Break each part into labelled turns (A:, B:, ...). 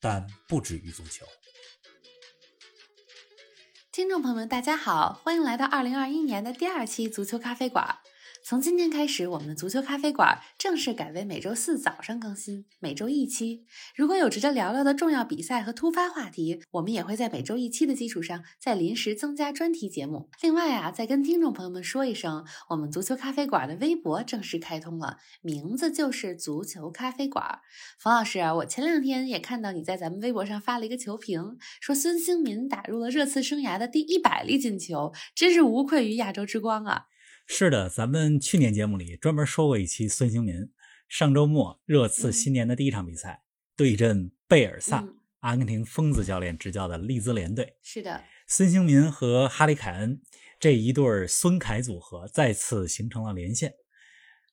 A: 但不止于足球。
B: 听众朋友们，大家好，欢迎来到二零二一年的第二期足球咖啡馆。从今天开始，我们的足球咖啡馆正式改为每周四早上更新，每周一期。如果有值得聊聊的重要比赛和突发话题，我们也会在每周一期的基础上再临时增加专题节目。另外啊，再跟听众朋友们说一声，我们足球咖啡馆的微博正式开通了，名字就是足球咖啡馆。冯老师，我前两天也看到你在咱们微博上发了一个球评，说孙兴民打入了热刺生涯的第一百粒进球，真是无愧于亚洲之光啊！
A: 是的，咱们去年节目里专门说过一期孙兴民。上周末，热刺新年的第一场比赛对阵贝尔萨，阿根廷疯子教练执教的利兹联队。
B: 是的，
A: 孙兴民和哈里凯恩这一对孙凯组合再次形成了连线。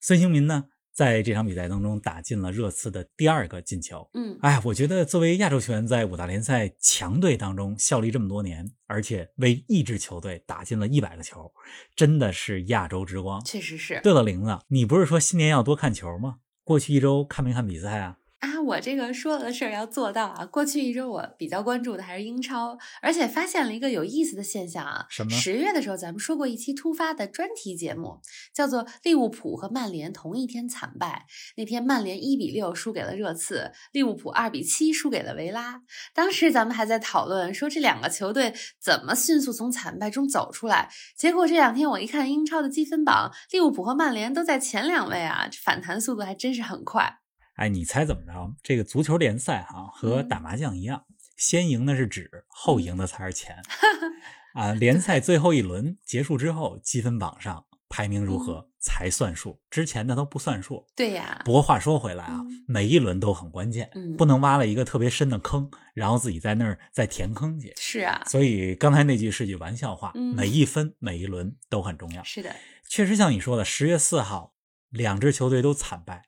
A: 孙兴民呢？在这场比赛当中打进了热刺的第二个进球。
B: 嗯，
A: 哎，我觉得作为亚洲球员在五大联赛强队当中效力这么多年，而且为一支球队打进了一百个球，真的是亚洲之光。
B: 确实是。
A: 对了，玲子，你不是说新年要多看球吗？过去一周看没看比赛啊？
B: 啊，我这个说的事儿要做到啊！过去一周我比较关注的还是英超，而且发现了一个有意思的现象啊。
A: 什么？
B: 十月的时候咱们说过一期突发的专题节目，叫做利物浦和曼联同一天惨败。那天曼联一比六输给了热刺，利物浦二比七输给了维拉。当时咱们还在讨论说这两个球队怎么迅速从惨败中走出来。结果这两天我一看英超的积分榜，利物浦和曼联都在前两位啊，这反弹速度还真是很快。
A: 哎，你猜怎么着？这个足球联赛哈和打麻将一样，先赢的是纸，后赢的才是钱。啊，联赛最后一轮结束之后，积分榜上排名如何才算数，之前的都不算数。
B: 对呀。
A: 不过话说回来啊，每一轮都很关键，不能挖了一个特别深的坑，然后自己在那儿再填坑去。
B: 是啊。
A: 所以刚才那句是句玩笑话，每一分每一轮都很重要。
B: 是的，
A: 确实像你说的，十月四号两支球队都惨败。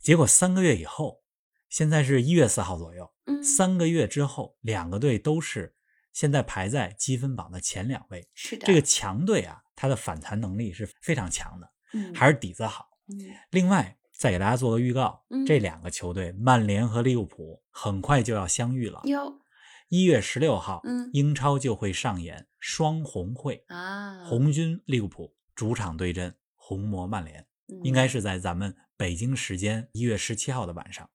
A: 结果三个月以后，现在是一月四号左右。
B: 嗯，
A: 三个月之后，两个队都是现在排在积分榜的前两位。
B: 是的，
A: 这个强队啊，它的反弹能力是非常强的。
B: 嗯，
A: 还是底子好。
B: 嗯，
A: 另外再给大家做个预告，
B: 嗯，
A: 这两个球队曼联和利物浦很快就要相遇了。
B: 哟，
A: 一月十六号，
B: 嗯，
A: 英超就会上演双红会
B: 啊，
A: 红军利物浦主场对阵红魔曼联，应该是在咱们。北京时间一月十七号的晚上，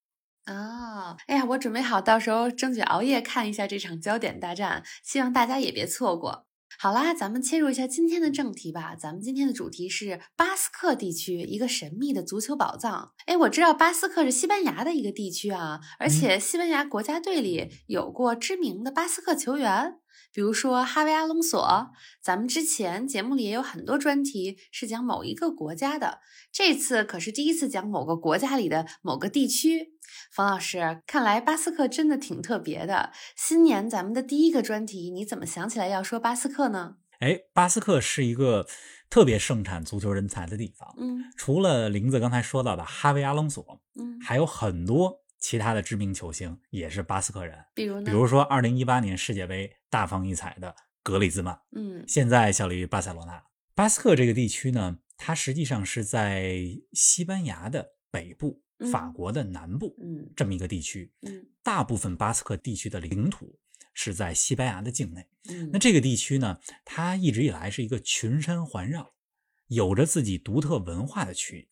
B: 哦，哎呀，我准备好到时候争取熬夜看一下这场焦点大战，希望大家也别错过。好啦，咱们切入一下今天的正题吧。咱们今天的主题是巴斯克地区一个神秘的足球宝藏。哎，我知道巴斯克是西班牙的一个地区啊，而且西班牙国家队里有过知名的巴斯克球员。比如说哈维阿隆索，咱们之前节目里也有很多专题是讲某一个国家的，这次可是第一次讲某个国家里的某个地区。冯老师，看来巴斯克真的挺特别的。新年咱们的第一个专题，你怎么想起来要说巴斯克呢？
A: 哎，巴斯克是一个特别盛产足球人才的地方。
B: 嗯，
A: 除了林子刚才说到的哈维阿隆索，
B: 嗯，
A: 还有很多。其他的知名球星也是巴斯克人，
B: 比如呢
A: 比如说二零一八年世界杯大放异彩的格里兹曼，
B: 嗯，
A: 现在效力于巴塞罗那。巴斯克这个地区呢，它实际上是在西班牙的北部、法国的南部，
B: 嗯，
A: 这么一个地区。
B: 嗯，
A: 大部分巴斯克地区的领土是在西班牙的境内。
B: 嗯，
A: 那这个地区呢，它一直以来是一个群山环绕、有着自己独特文化的区域，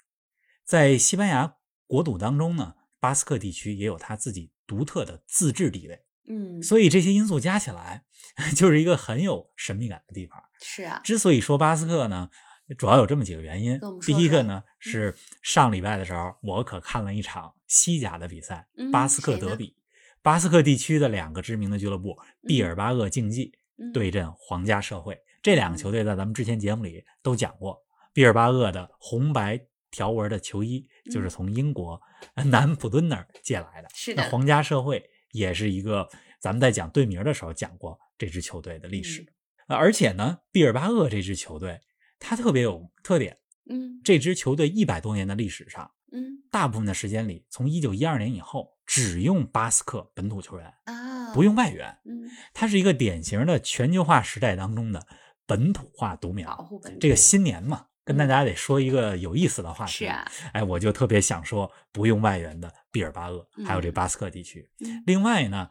A: 在西班牙国土当中呢。巴斯克地区也有它自己独特的自治地位，
B: 嗯，
A: 所以这些因素加起来，就是一个很有神秘感的地方。
B: 是啊，
A: 之所以说巴斯克呢，主要有这么几个原因。第一个呢是上礼拜的时候，我可看了一场西甲的比赛——巴斯克德比。巴斯克地区的两个知名的俱乐部毕尔巴鄂竞技对阵皇家社会，这两个球队在咱们之前节目里都讲过。毕尔巴鄂的红白。条纹的球衣就是从英国 南普敦那儿借来的。
B: 是的，
A: 皇家社会也是一个咱们在讲队名的时候讲过这支球队的历史。而且呢，毕尔巴鄂这支球队它特别有特点。
B: 嗯，
A: 这支球队一百多年的历史上，
B: 嗯，
A: 大部分的时间里，从一九一二年以后，只用巴斯克本土球员
B: 啊，
A: 不用外援。
B: 嗯，
A: 它是一个典型的全球化时代当中的本土化独苗。这个新年嘛，跟大家得说一个有意思的话题。
B: 是啊，
A: 哎，我就特别想说不用外援的毕尔巴鄂，还有这巴斯克地区。
B: 嗯
A: 另外呢，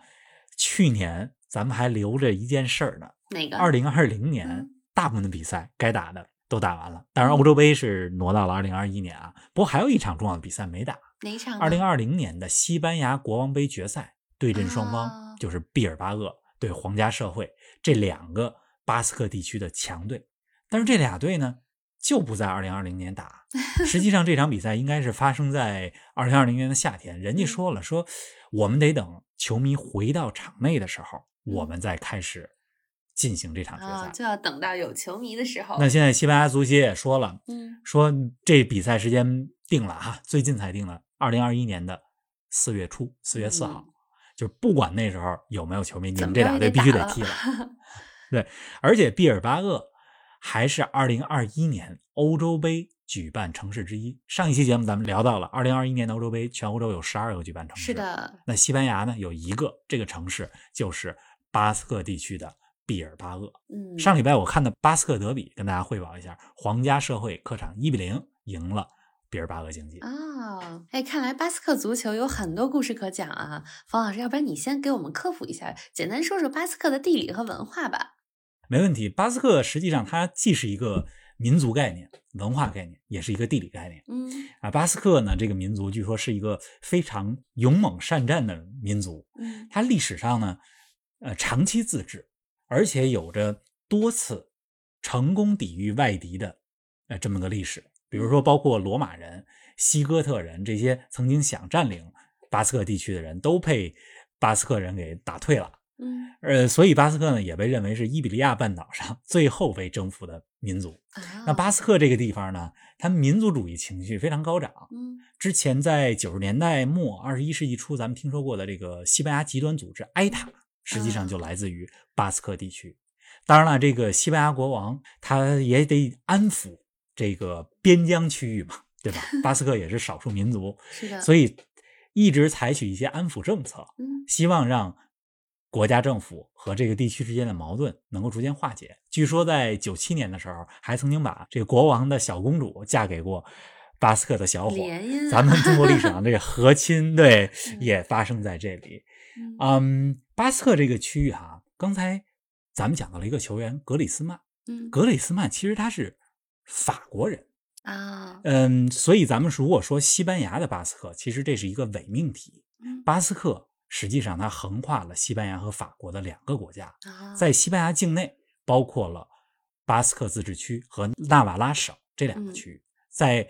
A: 去年咱们还留着一件事儿呢。
B: 哪个？
A: 二零二零年
B: 嗯
A: 大部分的比赛该打的都打完了，当然欧洲杯是挪到了二零二一年啊。不过还有一场重要的比赛没打，
B: 哪场呢？
A: 二零二零年的西班牙国王杯决赛对阵双
B: 啊
A: 方就是毕尔巴鄂对皇家社会这两个巴斯克地区的强队，但是这俩队呢就不在二零二零年打。实际上这场比赛应该是发生在二零二零年的夏天，人家说了说我们得等球迷回到场内的时候，我们再开始进行这场决
B: 啊，
A: 赛。
B: 就要等到有球迷的时候。
A: 那现在西班牙足协也说了，
B: 嗯，
A: 说这比赛时间定了哈，最近才定了，二零二一年的四月初，四月四号，就是不管那时候有没有球迷，你们这俩队必须得踢。了。对，而且毕尔巴鄂还是二零二一年欧洲杯举办城市之一。上一期节目咱们聊到了，二零二一年的欧洲杯，全欧洲有十二个举办城市。
B: 是。的，
A: 那西班牙呢有一个，这个城市就是巴斯克地区的毕尔巴鄂。
B: 嗯，
A: 上礼拜我看的巴斯克德比，跟大家汇报一下，皇家社会客场一比零赢了毕尔巴鄂竞技。
B: 哦，哎，看来巴斯克足球有很多故事可讲啊。冯老师，要不然你先给我们科普一下，简单说说巴斯克的地理和文化吧。
A: 没问题，巴斯克实际上它既是一个民族概念、文化概念，也是一个地理概念
B: 嗯
A: 啊。巴斯克呢，这个民族据说是一个非常勇猛善战的民族，
B: 嗯
A: 它历史上呢，呃，长期自治，而且有着多次成功抵御外敌的呃这么个历史。比如说，包括罗马人、西哥特人这些曾经想占领巴斯克地区的人都被巴斯克人给打退了。
B: 嗯
A: 呃，所以巴斯克呢也被认为是伊比利亚半岛上 最后被征服的民族。
B: 啊，
A: 那巴斯克这个地方呢，它民族主义情绪非常高涨。
B: 嗯
A: 之前在九十年代末、二十一世纪初，咱们听说过的这个西班牙极端组织埃塔，实际上就来自于巴斯克地区。当然了，这个西班牙国王他也得安抚这个边疆区域嘛，对吧？巴斯克也是少数民族，
B: 是的，
A: 所以一直采取一些安抚政策，
B: 嗯
A: 希望让国家政府和这个地区之间的矛盾能够逐渐化解。据说在九七年的时候，还曾经把这个国王的小公主嫁给过巴斯克的小伙。
B: 联姻啊，
A: 咱们中国历史上 这个和亲，对
B: 嗯，
A: 也发生在这里。
B: 嗯
A: 嗯，巴斯克这个区域哈、刚才咱们讲到了一个球员格里斯曼，
B: 嗯
A: 格里斯曼其实他是法国人，
B: 啊，
A: 嗯，所以咱们如果说西班牙的巴斯克，其实这是一个伪命题。
B: 嗯
A: 巴斯克实际上它横跨了西班牙和法国的两个国家，
B: 啊。
A: 在西班牙境内包括了巴斯克自治区和纳瓦拉省这两个
B: 嗯。
A: 区域，在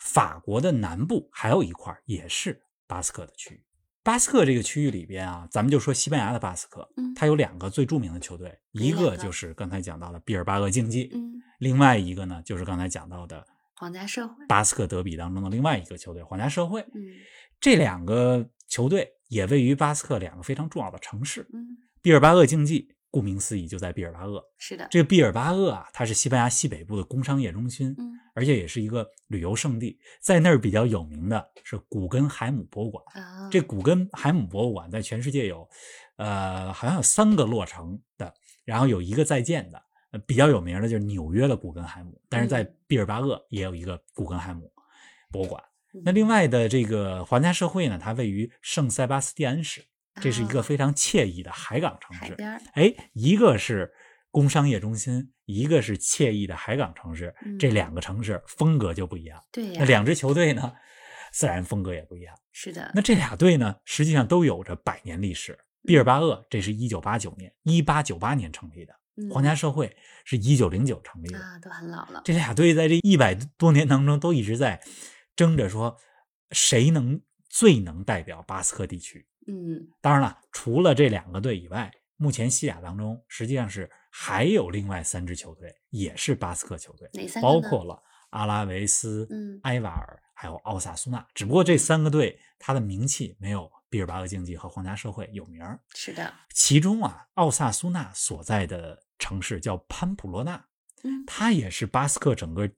A: 法国的南部还有一块也是巴斯克的区域。巴斯克这个区域里边啊，咱们就说西班牙的巴斯克，
B: 嗯。
A: 它有两个最著名的球队，一
B: 个
A: 个？就是刚才讲到的毕尔巴鄂竞技，
B: 嗯，
A: 另外一个呢就是刚才讲到的
B: 皇家社会，
A: 巴斯克德比当中的另外一个球队皇家社会。
B: 嗯。
A: 这两个球队也位于巴斯克两个非常重要的城市。
B: 嗯，
A: 毕尔巴鄂竞技，顾名思义就在毕尔巴鄂。
B: 是的，
A: 这个毕尔巴鄂啊，它是西班牙西北部的工商业中心，
B: 嗯
A: 而且也是一个旅游胜地。在那儿比较有名的是古根海姆博物馆。
B: 啊，
A: 这古根海姆博物馆在全世界有，呃，好像有三个落成的，然后有一个在建的。呃，比较有名的就是纽约的古根海姆，但是在
B: 嗯
A: 毕尔巴鄂也有一个古根海姆博物馆。
B: 嗯
A: 那另外的这个皇家社会呢，它位于圣塞巴斯蒂安市，这是一个
B: 啊
A: 非常惬意的海港城市。
B: 海边儿，
A: 哎，一个是工商业中心，一个是惬意的海港城市，这
B: 嗯
A: 两个城市风格就不一样。
B: 对呀
A: 那，两支球队呢，自然风格也不一样。
B: 是的，
A: 那这俩队呢，实际上都有着百年历史。毕尔巴鄂这是一九八九年，一八九八年成立的；
B: 嗯
A: 皇家社会是一九零九成立的。
B: 啊，都很老了，
A: 这俩队在这一百多年当中都一直在争着说，谁能最能代表巴斯克地区。
B: 嗯
A: 当然了，除了这两个队以外，目前西甲当中实际上是还有另外三支球队，也是巴斯克球队，包括了阿拉维斯、
B: 嗯
A: 埃瓦尔还有奥萨苏纳。只不过这三个队它的名气没有毕尔巴鄂竞技和皇家社会有名儿。
B: 是的，
A: 其中啊，奥萨苏纳所在的城市叫潘普洛纳，
B: 嗯，
A: 它也是巴斯克整个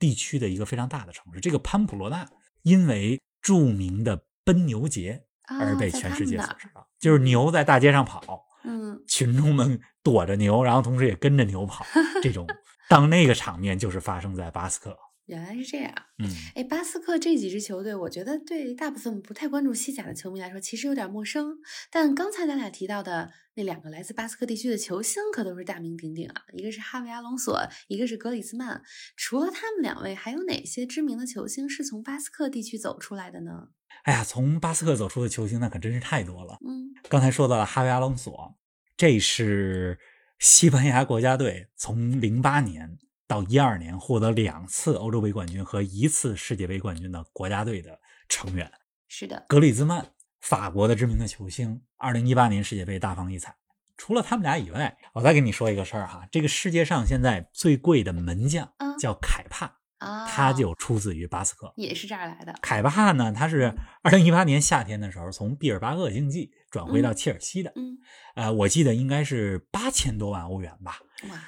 A: 地区的一个非常大的城市。这个潘普罗纳因为著名的奔牛节而被全世界所知道，就是牛在大街上跑，
B: 嗯，
A: 群众们躲着牛，然后同时也跟着牛跑，这种 当那个场面就是发生在巴斯克。
B: 原来是这样，
A: 嗯，
B: 哎，巴斯克这几支球队，我觉得对大部分不太关注西甲的球迷来说，其实有点陌生。但刚才咱俩提到的那两个来自巴斯克地区的球星，可都是大名鼎鼎啊！一个是哈维·阿隆索，一个是格里兹曼。除了他们两位，还有哪些知名的球星是从巴斯克地区走出来的呢？
A: 哎呀，从巴斯克走出的球星那可真是太多了。
B: 嗯，
A: 刚才说到了哈维·阿隆索，这是西班牙国家队从零八年。到一二年获得两次欧洲杯冠军和一次世界杯冠军的国家队的成员
B: 是的，
A: 格里兹曼，法国的知名的球星，二零一八年世界杯大放异彩。除了他们俩以外，我再跟你说一个事儿哈，这个世界上现在最贵的门将叫凯帕
B: 啊，
A: 他就出自于巴斯克，
B: 也是这儿来的。
A: 凯帕呢，他是二零一八年夏天的时候从毕尔巴鄂竞技转回到切尔西的，
B: 嗯，
A: 呃，我记得应该是八千多万欧元吧，
B: 哇。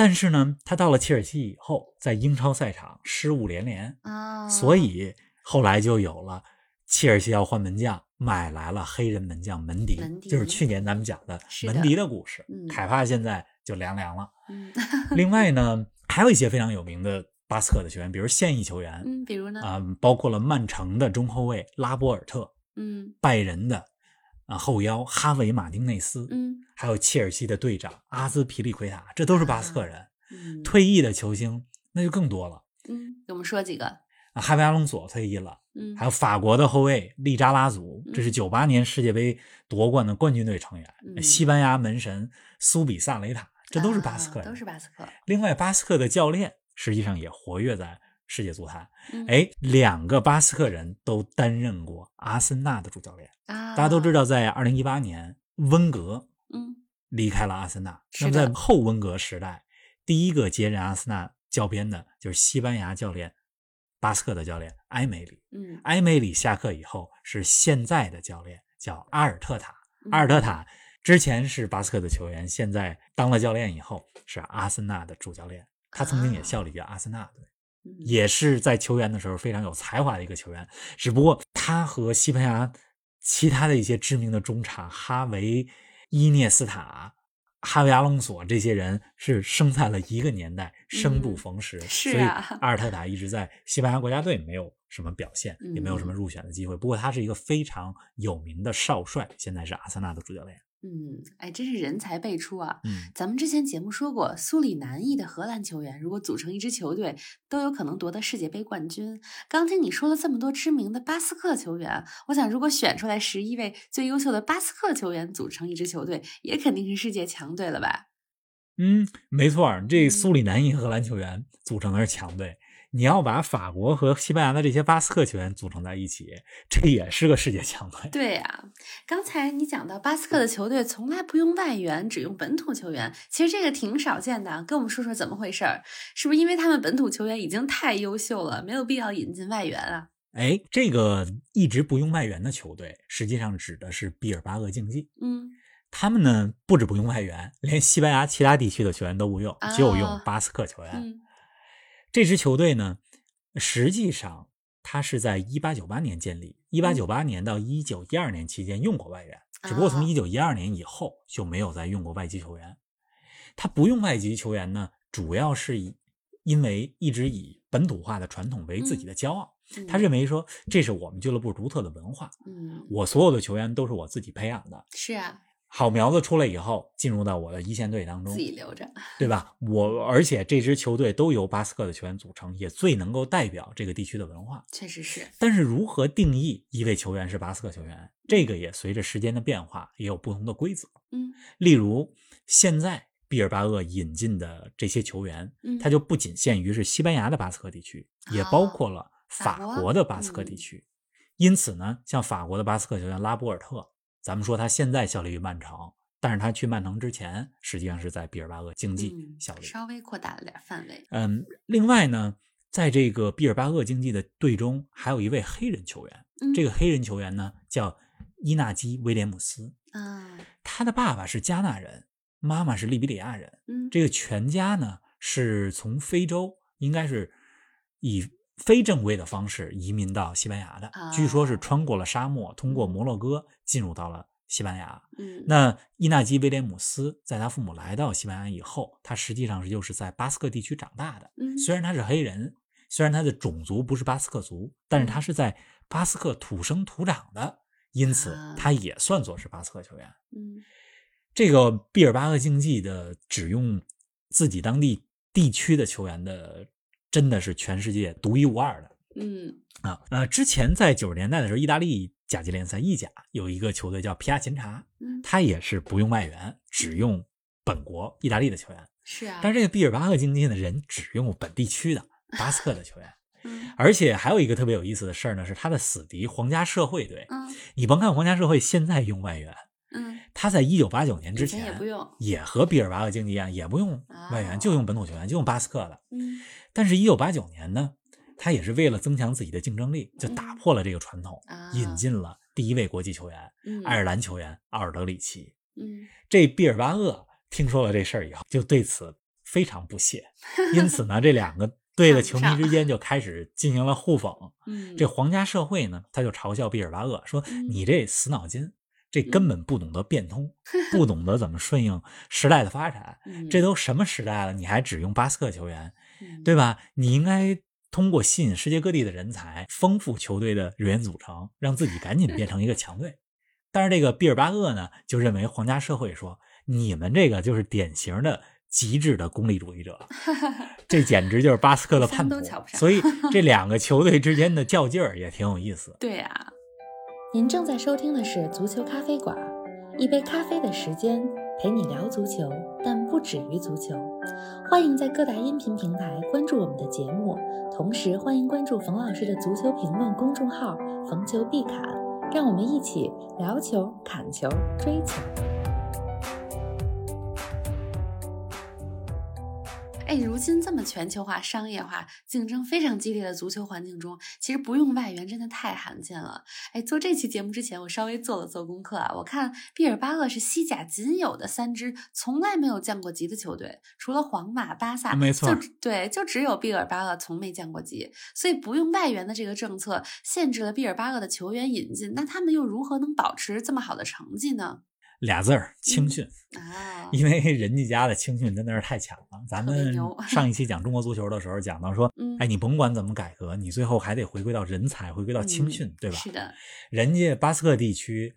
A: 但是呢，他到了切尔西以后，在英超赛场失误连连
B: 啊，
A: 所以后来就有了切尔西要换门将，买来了黑人门将门迪，就是去年咱们讲的门迪的故事。凯帕现在就凉凉了。
B: 嗯，
A: 另外呢，还有一些非常有名的巴斯克的球员，比如现役球员，
B: 嗯，比如呢，
A: 啊，包括了曼城的中后卫拉波尔特，
B: 嗯，
A: 拜仁的啊后腰哈维马丁内斯，
B: 嗯。
A: 还有切尔西的队长阿兹皮利奎塔，这都是巴斯克人。
B: 嗯，
A: 退役的球星那就更多了。
B: 嗯，给我们说几个。
A: 啊，哈维阿隆索退役了。
B: 嗯，
A: 还有法国的后卫利扎拉祖，这是九八年世界杯夺冠的冠军队成员。西班牙门神苏比萨雷塔，这都是巴斯克人，
B: 都是巴斯克。
A: 另外，巴斯克的教练实际上也活跃在世界足坛。
B: 嗯、
A: 哎，两个巴斯克人都担任过阿森纳的主教练。
B: 啊，
A: 大家都知道，在二零一八年温格。
B: 嗯，
A: 离开了阿森纳。那么在后温格时代，第一个接任阿森纳教鞭的就是西班牙教练巴斯克的教练埃梅里。
B: 嗯，
A: 埃梅里下课以后是现在的教练叫阿尔特塔。阿尔特塔之前是巴斯克的球员，现在当了教练以后是阿森纳的主教练。他曾经也效力于阿森纳队，也是在球员的时候非常有才华的一个球员。只不过他和西班牙其他的一些知名的中场哈维。伊涅斯塔、哈维·阿隆索这些人是生在了一个年代，生不逢时，
B: 是
A: 所以阿尔特塔一直在西班牙国家队没有什么表现，
B: 嗯
A: 也没有什么入选的机会。不过他是一个非常有名的少帅，现在是阿森纳的主教练。
B: 嗯，哎，真是人才辈出啊！
A: 嗯，
B: 咱们之前节目说过，苏里南裔的荷兰球员如果组成一支球队，都有可能夺得世界杯冠军。刚听你说了这么多知名的巴斯克球员，我想如果选出来十一位最优秀的巴斯克球员组成一支球队，也肯定是世界强队了吧？
A: 嗯，没错，这苏里南裔荷兰球员组成的是强队。你要把法国和西班牙的这些巴斯克球员组成在一起，这也是个世界强队。
B: 对呀，刚才你讲到巴斯克的球队从来不用外援，只用本土球员，其实这个挺少见的。跟我们说说怎么回事儿？是不是因为他们本土球员已经太优秀了，没有必要引进外援啊？
A: 哎，这个一直不用外援的球队，实际上指的是毕尔巴鄂竞技。
B: 嗯，
A: 他们呢不止不用外援，连西班牙其他地区的球员都不用，就用巴斯克球员。
B: 嗯
A: 这支球队呢，实际上它是在一八九八年建立，一八九八年到一九一二年期间用过外援，只不过从一九一二年以后就没有再用过外籍球员。他不用外籍球员呢，主要是以因为一直以本土化的传统为自己的骄傲，他认为说这是我们俱乐部独特的文化，
B: 嗯，
A: 我所有的球员都是我自己培养的，
B: 是啊。
A: 好苗子出来以后，进入到我的一线队当中，
B: 自己留着，
A: 对吧？我而且这支球队都由巴斯克的球员组成，也最能够代表这个地区的文化。
B: 确实是。
A: 但是如何定义一位球员是巴斯克球员，这个也随着时间的变化也有不同的规则。
B: 嗯，
A: 例如现在毕尔巴鄂引进的这些球员，
B: 嗯，
A: 它就不仅限于是西班牙的巴斯克地区，也包括了法国的巴斯克地区。因此呢，像法国的巴斯克球员拉波尔特。咱们说他现在效力于曼城，但是他去曼城之前，实际上是在毕尔巴鄂竞技效力，
B: 稍微扩大了点范围。
A: 嗯，另外呢，在这个毕尔巴鄂竞技的队中，还有一位黑人球员，
B: 嗯、
A: 这个黑人球员呢叫伊纳基·威廉姆斯
B: 啊，
A: 他的爸爸是加纳人，妈妈是利比里亚人。
B: 嗯，
A: 这个全家呢是从非洲，应该是以非正规的方式移民到西班牙的。据说是穿过了沙漠，通过摩洛哥进入到了西班牙。
B: 嗯，
A: 那伊纳基·威廉姆斯在他父母来到西班牙以后，他实际上是就是在巴斯克地区长大的。
B: 嗯，
A: 虽然他是黑人，虽然他的种族不是巴斯克族，但是他是在巴斯克土生土长的。因此，他也算作是巴斯克球员。
B: 嗯，
A: 这个毕尔巴鄂竞技的只用自己当地地区的球员的，真的是全世界独一无二的。
B: 嗯
A: 啊呃，之前在九十年代的时候，意大利甲级联赛意甲有一个球队叫皮亚琴察，
B: 嗯，
A: 他也是不用外援，只用本国意大利的球员。
B: 是啊，
A: 但是这个毕尔巴鄂竞技的人只用本地区的巴斯克的球员。
B: 嗯，
A: 而且还有一个特别有意思的事儿呢，是他的死敌皇家社会队。
B: 嗯，
A: 你甭看皇家社会现在用外援，
B: 嗯，
A: 他在一九八九年之前
B: 也不用，
A: 也和毕尔巴鄂竞技一样，也不用外援，就用本土球员，就用巴斯克的。
B: 嗯，
A: 但是，一九八九年呢，他也是为了增强自己的竞争力，就打破了这个传统，引进了第一位国际球员——爱尔兰球员奥尔德里奇。
B: 嗯，
A: 这毕尔巴鄂听说了这事儿以后，就对此非常不屑，因此呢，这两个。队的球迷之间就开始进行了互讽。
B: 嗯，
A: 这皇家社会呢，他就嘲笑毕尔巴鄂说：“你这死脑筋，这根本不懂得变通，不懂得怎么顺应时代的发展。这都什么时代了，你还只用巴斯克球员，对吧？你应该通过吸引世界各地的人才，丰富球队的人员组成，让自己赶紧变成一个强队。但是这个毕尔巴鄂呢，就认为皇家社会说，你们这个就是典型的。”极致的功利主义者，这简直就是巴斯克的叛徒。所以这两个球队之间的较劲儿也挺有意思。
B: 对呀，
C: 您正在收听的是足球咖啡馆，一杯咖啡的时间陪你聊足球，但止于足球。欢迎在各大音频平台关注我们的节目，同时欢迎关注冯老师的足球评论公众号“冯球必侃”，让我们一起聊球、砍球、追球。
B: 哎，如今这么全球化、商业化、竞争非常激烈的足球环境中，其实不用外援真的太罕见了。哎，做这期节目之前，我稍微做了做功课啊。我看毕尔巴鄂是西甲仅有的三支从来没有降过级的球队，除了皇马、巴萨，
A: 没错，就
B: 对，就只有毕尔巴鄂从没降过级。所以不用外援的这个政策限制了毕尔巴鄂的球员引进，那他们又如何能保持这么好的成绩呢？
A: 俩字儿青训
B: 啊，
A: 因为人家家的青训真的是太强了。咱们 上一期讲中国足球的时候讲到说，哎，你甭管怎么改革，你最后还得回归到人才，回归到青训，对吧？
B: 是的，
A: 人家巴斯克地区，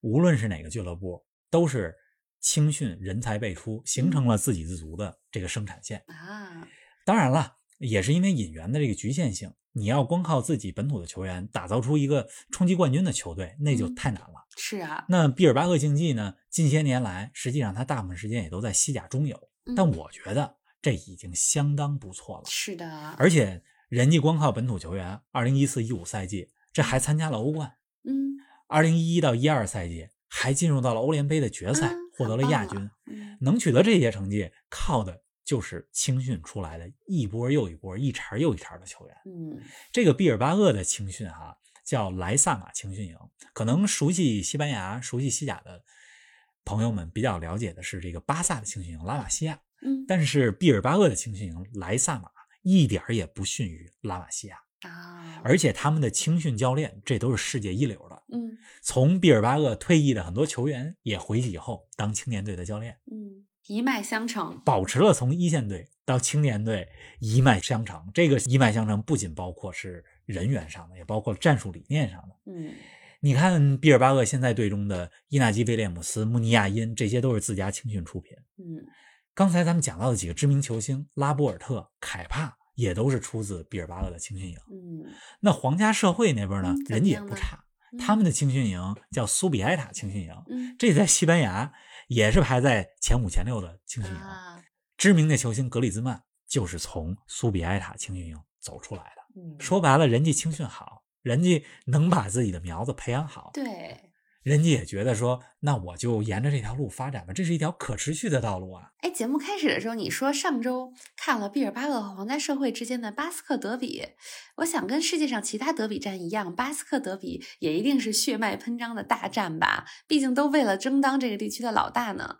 A: 无论是哪个俱乐部，都是青训人才辈出，形成了自给自足的这个生产线
B: 啊。
A: 当然了，也是因为引援的这个局限性。你要光靠自己本土的球员打造出一个冲击冠军的球队，那就太难了。
B: 是啊，
A: 那毕尔巴鄂竞技呢？近些年来，实际上他大部分时间也都在西甲中游，但我觉得这已经相当不错了。
B: 是的，
A: 而且人家光靠本土球员，二零一四一五赛季这还参加了欧冠，
B: 嗯，
A: 二零一一到一二赛季还进入到了欧联杯的决赛，获得了亚军。能取得这些成绩，靠的。就是青训出来的一波又一波、一茬又一茬的球员。
B: 嗯，
A: 这个毕尔巴鄂的青训哈叫莱萨马青训营，可能熟悉西班牙、熟悉西甲的朋友们比较了解的是这个巴萨的青训营拉玛西亚。
B: 嗯，
A: 但是毕尔巴鄂的青训营莱萨马一点也不逊于拉玛西亚
B: 啊，
A: 而且他们的青训教练这都是世界一流的。
B: 嗯，
A: 从毕尔巴鄂退役的很多球员也回去以后当青年队的教练。
B: 嗯。一脉相承，
A: 保持了从一线队到青年队一脉相承。这个一脉相承不仅包括是人员上的，也包括战术理念上的。
B: 嗯，
A: 你看毕尔巴鄂现在队中的伊纳基·威廉姆斯、穆尼亚因，这些都是自家青训出品。
B: 嗯，
A: 刚才咱们讲到的几个知名球星拉波尔特、凯帕，也都是出自毕尔巴鄂的青训营。
B: 嗯，
A: 那皇家社会那边呢，人家也不差，
B: 嗯、
A: 他们的青训营叫苏比埃塔青训营。
B: 嗯，
A: 这在西班牙。也是排在前五前六的青训营，知名的球星格里兹曼就是从苏比埃塔青训营走出来的。说白了，人家青训好，人家能把自己的苗子培养好。
B: 对，
A: 人家也觉得说，那我就沿着这条路发展吧，这是一条可持续的道路啊。
B: 哎，节目开始的时候你说上周看了毕尔巴鄂和皇家社会之间的巴斯克德比，我想跟世界上其他德比战一样，巴斯克德比也一定是血脉喷张的大战吧？毕竟都为了争当这个地区的老大呢。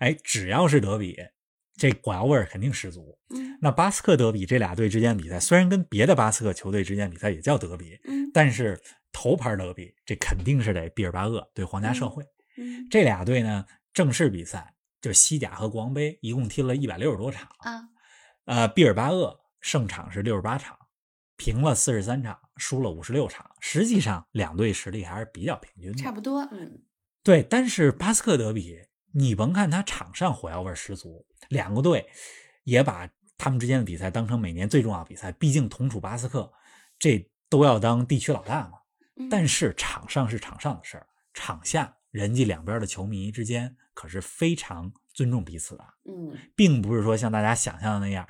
A: 哎，只要是德比，这火药味儿肯定十足。
B: 嗯，
A: 那巴斯克德比这俩队之间比赛，虽然跟别的巴斯克球队之间比赛也叫德比，
B: 嗯，
A: 但是。头牌德比，这肯定是得毕尔巴鄂对皇家社会。
B: 嗯，
A: 这俩队呢，正式比赛就是西甲和国王杯，一共踢了一百六十多场
B: 啊。
A: 呃，毕尔巴鄂胜场是六十八场，平了四十三场，输了五十六场。实际上，两队实力还是比较平均的，
B: 差不多。嗯，
A: 对。但是巴斯克德比，你甭看他场上火药味十足，两个队也把他们之间的比赛当成每年最重要的比赛，毕竟同处巴斯克，这都要当地区老大嘛。但是场上是场上的事儿，场下人家两边的球迷之间可是非常尊重彼此的。
B: 嗯，
A: 并不是说像大家想象的那样，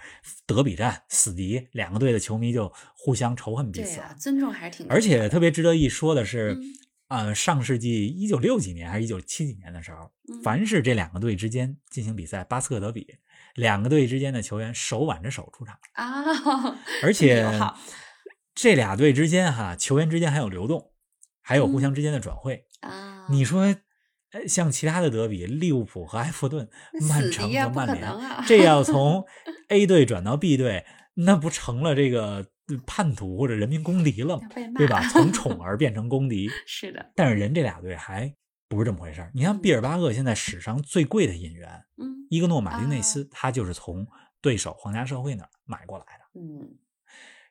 A: 德比战死敌，两个队的球迷就互相仇恨彼此。
B: 对尊重还是挺。
A: 而且特别值得一说的是，呃，上世纪一九六几年还是一九七几年的时候，凡是这两个队之间进行比赛，巴斯克德比，两个队之间的球员手挽着手出场
B: 啊，
A: 而 且。这俩队之间，哈，球员之间还有流动，还有互相之间的转会
B: 啊。
A: 你说，像其他的德比，利物浦和埃弗顿、曼城和曼联，这要 从 A 队转到 B 队，那不成了这个叛徒或者人民公敌了吗？对吧？从宠 儿变成公敌。
B: 是的。
A: 但是人这俩队还不是这么回事你像，毕尔巴鄂现在史上最贵的引援，
B: 嗯，
A: 伊格诺马丁内斯，他就是从对手皇家社会那儿买过来的。
B: 嗯。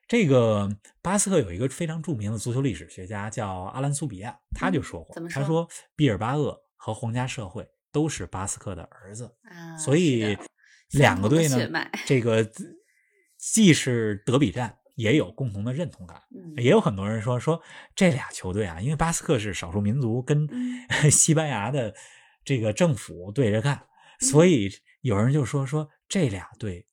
A: 这个巴斯克有一个非常著名的足球历史学家叫阿兰苏比亚，他就说过，他说毕尔巴鄂和皇家社会都是巴斯克的儿子，所以两个队呢，这个既是德比战，也有共同的认同感。也有很多人说说这俩球队啊，因为巴斯克是少数民族，跟 西班牙的这个政府对着干，所以有人就说说这俩队。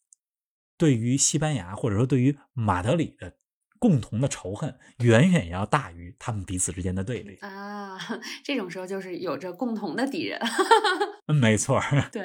A: 对于西班牙，或者说对于马德里的共同的仇恨，远远要大于他们彼此之间的对立
B: 啊！这种时候就是有着共同的敌人。
A: 嗯，没错。
B: 对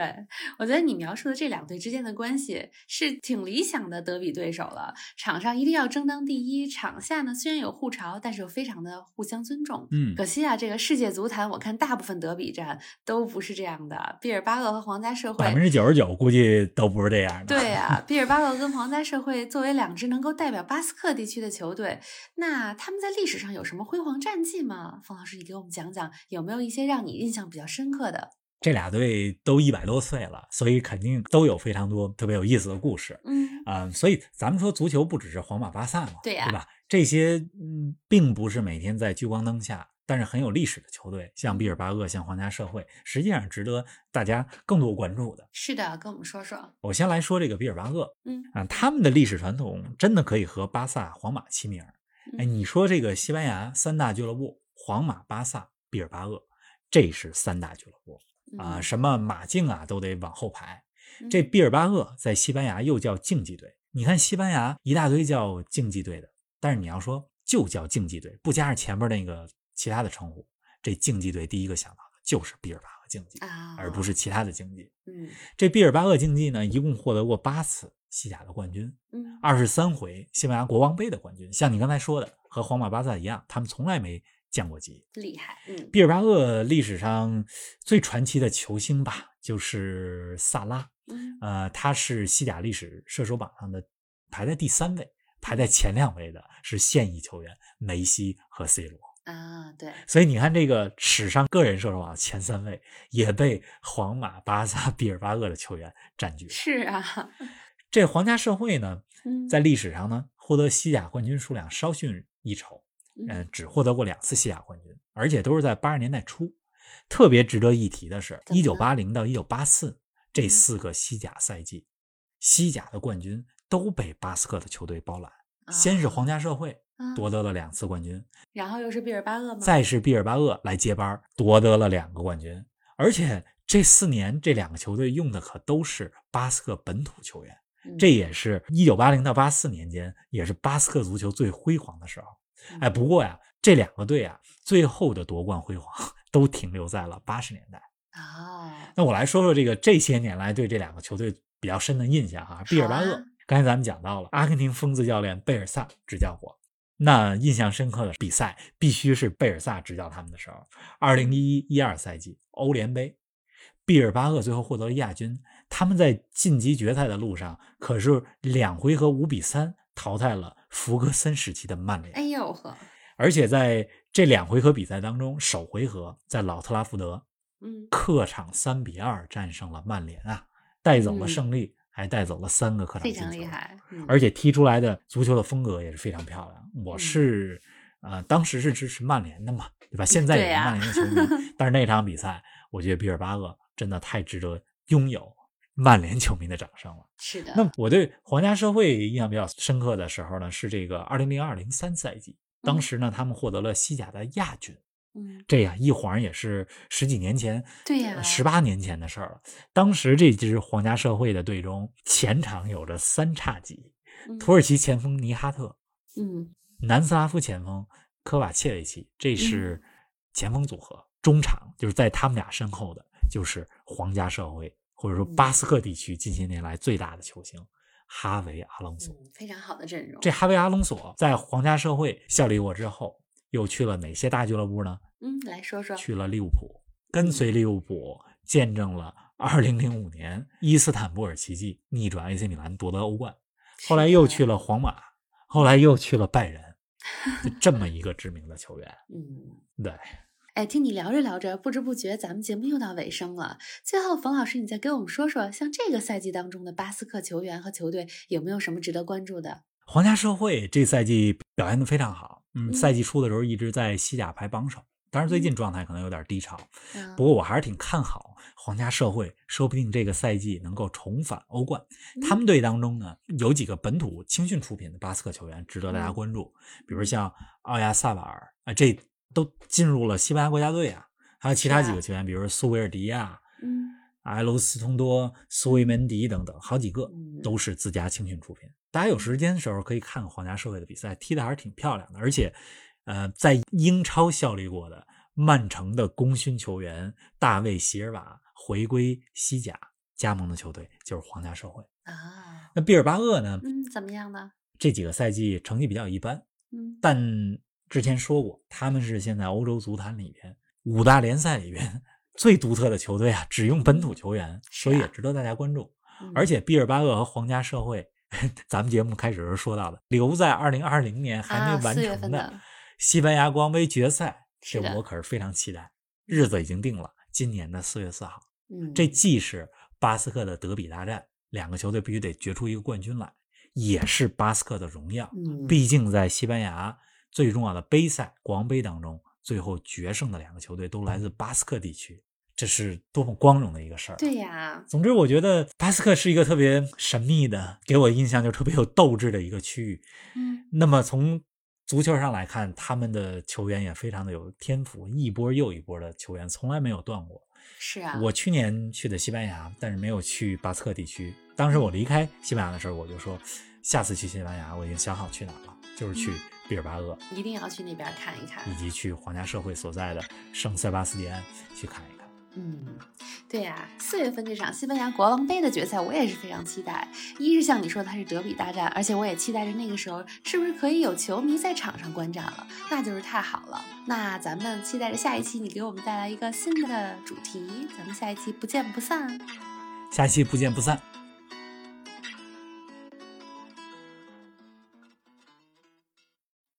B: 我觉得你描述的这两队之间的关系是挺理想的德比对手了。场上一定要争当第一，场下呢虽然有互嘲，但是又非常的互相尊重。
A: 嗯，
B: 可惜啊，这个世界足坛，我看大部分德比战都不是这样的。毕尔巴鄂和皇家社会，
A: 百分之九十九估计都不是这样的。
B: 对 啊，毕尔巴鄂跟皇家社会作为两支能够代表巴斯克地区的球队，那他们在历史上有什么辉煌战绩吗？冯老师，你给我们讲讲，有没有一些让你印象比较深刻的？
A: 这俩队都一百多岁了，所以肯定都有非常多特别有意思的故事。
B: 嗯
A: 啊，所以咱们说足球不只是皇马、巴萨嘛，
B: 对呀，
A: 对吧？这些嗯，并不是每天在聚光灯下，但是很有历史的球队，像毕尔巴鄂、像皇家社会，实际上值得大家更多关注的。
B: 是的，跟我们说说。
A: 我先来说这个毕尔巴鄂，
B: 嗯
A: 啊，他们的历史传统真的可以和巴萨、皇马齐名。哎，你说这个西班牙三大俱乐部，皇马、巴萨、毕尔巴鄂，这是三大俱乐部。啊，什么马竞啊，都得往后排。这毕尔巴鄂在西班牙又叫竞技队。你看西班牙一大堆叫竞技队的，但是你要说就叫竞技队，不加上前面那个其他的称呼，这竞技队第一个想到的就是毕尔巴鄂竞技，而不是其他的竞技。
B: 嗯，
A: 这毕尔巴鄂竞技呢，一共获得过八次西甲的冠军，
B: 嗯，
A: 二十三回西班牙国王杯的冠军。像你刚才说的，和皇马、巴萨一样，他们从来没。降过级，
B: 厉害。嗯，
A: 毕尔巴鄂历史上最传奇的球星吧，就是萨拉。
B: 嗯，
A: 呃，他是西甲历史射手榜上的排在第三位，排在前两位的是现役球员梅西和 C 罗。
B: 啊，对。
A: 所以你看，这个史上个人射手榜前三位也被皇马、巴萨、毕尔巴鄂的球员占据。
B: 是啊，
A: 这皇家社会呢，
B: 嗯，
A: 在历史上呢，获得西甲冠军数量稍逊一筹。嗯，只获得过两次西甲冠军，而且都是在八十年代初。特别值得一提的是，一九八零到一九八四这四个西甲赛季，西甲的冠军都被巴斯克的球队包揽。先是皇家社会夺得了两次冠军，
B: 然后又是毕尔巴鄂吗？
A: 再是毕尔巴鄂来接班，夺得了两个冠军。而且这四年这两个球队用的可都是巴斯克本土球员，这也是一九八零到八四年间，也是巴斯克足球最辉煌的时候。哎，不过呀，这两个队啊，最后的夺冠辉煌 都停留在了八十年代。
B: 啊，
A: 那我来说说这个这些年来对这两个球队比较深的印象哈。毕尔巴鄂，刚才咱们讲到了，阿根廷疯子教练贝尔萨执教过。那印象深刻的比赛必须是贝尔萨执教他们的时候，二零一一一二赛季欧联杯，毕尔巴鄂最后获得了亚军。他们在晋级决赛的路上，可是两回合五比三淘汰了弗格森时期的曼联。
B: 哎呦呵！
A: 而且在这两回合比赛当中，首回合在老特拉福德，
B: 嗯，
A: 客场三比二战胜了曼联啊，带走了胜利，还带走了三个客场
B: 非常厉害。
A: 而且踢出来的足球的风格也是非常漂亮。我是呃，当时是支持曼联的嘛，对吧？现在也是曼联的球迷，但是那场比赛，我觉得比尔巴鄂真的太值得拥有。曼联球迷的掌声了。
B: 是的。
A: 那我对皇家社会印象比较深刻的时候呢，是这个二零零二零三赛季，当时呢他们获得了西甲的亚军。
B: 嗯，
A: 这呀一晃也是十几年前，
B: 对呀，
A: 十八年前的事儿了。当时这支皇家社会的队中，前场有着三叉戟：土耳其前锋尼哈特，
B: 嗯，
A: 南斯拉夫前锋科瓦切维奇，这是前锋组合。中场就是在他们俩身后的，就是皇家社会。或者说巴斯克地区近些年来最大的球星哈维·阿隆索，
B: 非常好的阵容。
A: 这哈维·阿隆索在皇家社会效力过之后，又去了哪些大俱乐部呢？
B: 嗯，来说说。
A: 去了利物浦，跟随利物浦见证了2005年伊斯坦布尔奇迹逆转 AC 米兰夺得欧冠，后来又去了皇马，后来又去了拜仁，就这么一个知名的球员。
B: 嗯，
A: 对。
B: 哎，听你聊着聊着，不知不觉咱们节目又到尾声了。最后，冯老师，你再给我们说说，像这个赛季当中的巴斯克球员和球队有没有什么值得关注的？
A: 皇家社会这赛季表现的非常好，嗯，赛季初的时候一直在西甲排榜首，当然最近状态可能有点低潮。不过我还是挺看好皇家社会，说不定这个赛季能够重返欧冠。他们队当中呢，有几个本土青训出品的巴斯克球员值得大家关注，比如像奥亚萨瓦尔啊，这。都进入了西班牙国家队啊，还有其他几个球员，比如苏维尔迪亚、
B: 嗯，
A: 埃罗斯通多、苏维门迪等等，好几个都是自家青训出品。大家有时间的时候可以看皇家社会的比赛，踢的还是挺漂亮的。而且，呃，在英超效力过的曼城的功勋球员大卫席尔瓦回归西甲，加盟的球队就是皇家社会
B: 啊。
A: 那毕尔巴鄂呢？
B: 嗯，怎么样呢？
A: 这几个赛季成绩比较一般，
B: 嗯，
A: 但。之前说过，他们是现在欧洲足坛里边五大联赛里边最独特的球队啊，只用本土球员，所以也值得大家关注。而且毕尔巴鄂和皇家社会，咱们节目开始时候说到的，留在二零二零年还没完成的西班牙国王杯决赛，这我可是非常期待。日子已经定了，今年的四月四号。
B: 嗯，
A: 这既是巴斯克的德比大战，两个球队必须得决出一个冠军来，也是巴斯克的荣耀。
B: 嗯，
A: 毕竟在西班牙。最重要的杯赛国王杯当中，最后决胜的两个球队都来自巴斯克地区，这是多么光荣的一个事儿！
B: 对呀。
A: 总之，我觉得巴斯克是一个特别神秘的，给我印象就特别有斗志的一个区域。
B: 嗯。
A: 那么从足球上来看，他们的球员也非常的有天赋，一波又一波的球员从来没有断过。
B: 是啊。
A: 我去年去的西班牙，但是没有去巴斯克地区。当时我离开西班牙的时候，我就说，下次去西班牙，我已经想好去哪了，就是去。毕尔巴鄂
B: 一定要去那边看一看，
A: 以及去皇家社会所在的圣塞巴斯蒂安去看一看。
B: 嗯，对呀，四月份这场西班牙国王杯的决赛，我也是非常期待。一是像你说的，它是德比大战，而且我也期待着那个时候是不是可以有球迷在场上观战了，那就是太好了。那咱们期待着下一期你给我们带来一个新的主题，咱们下一期不见不散。
A: 下期不见不散。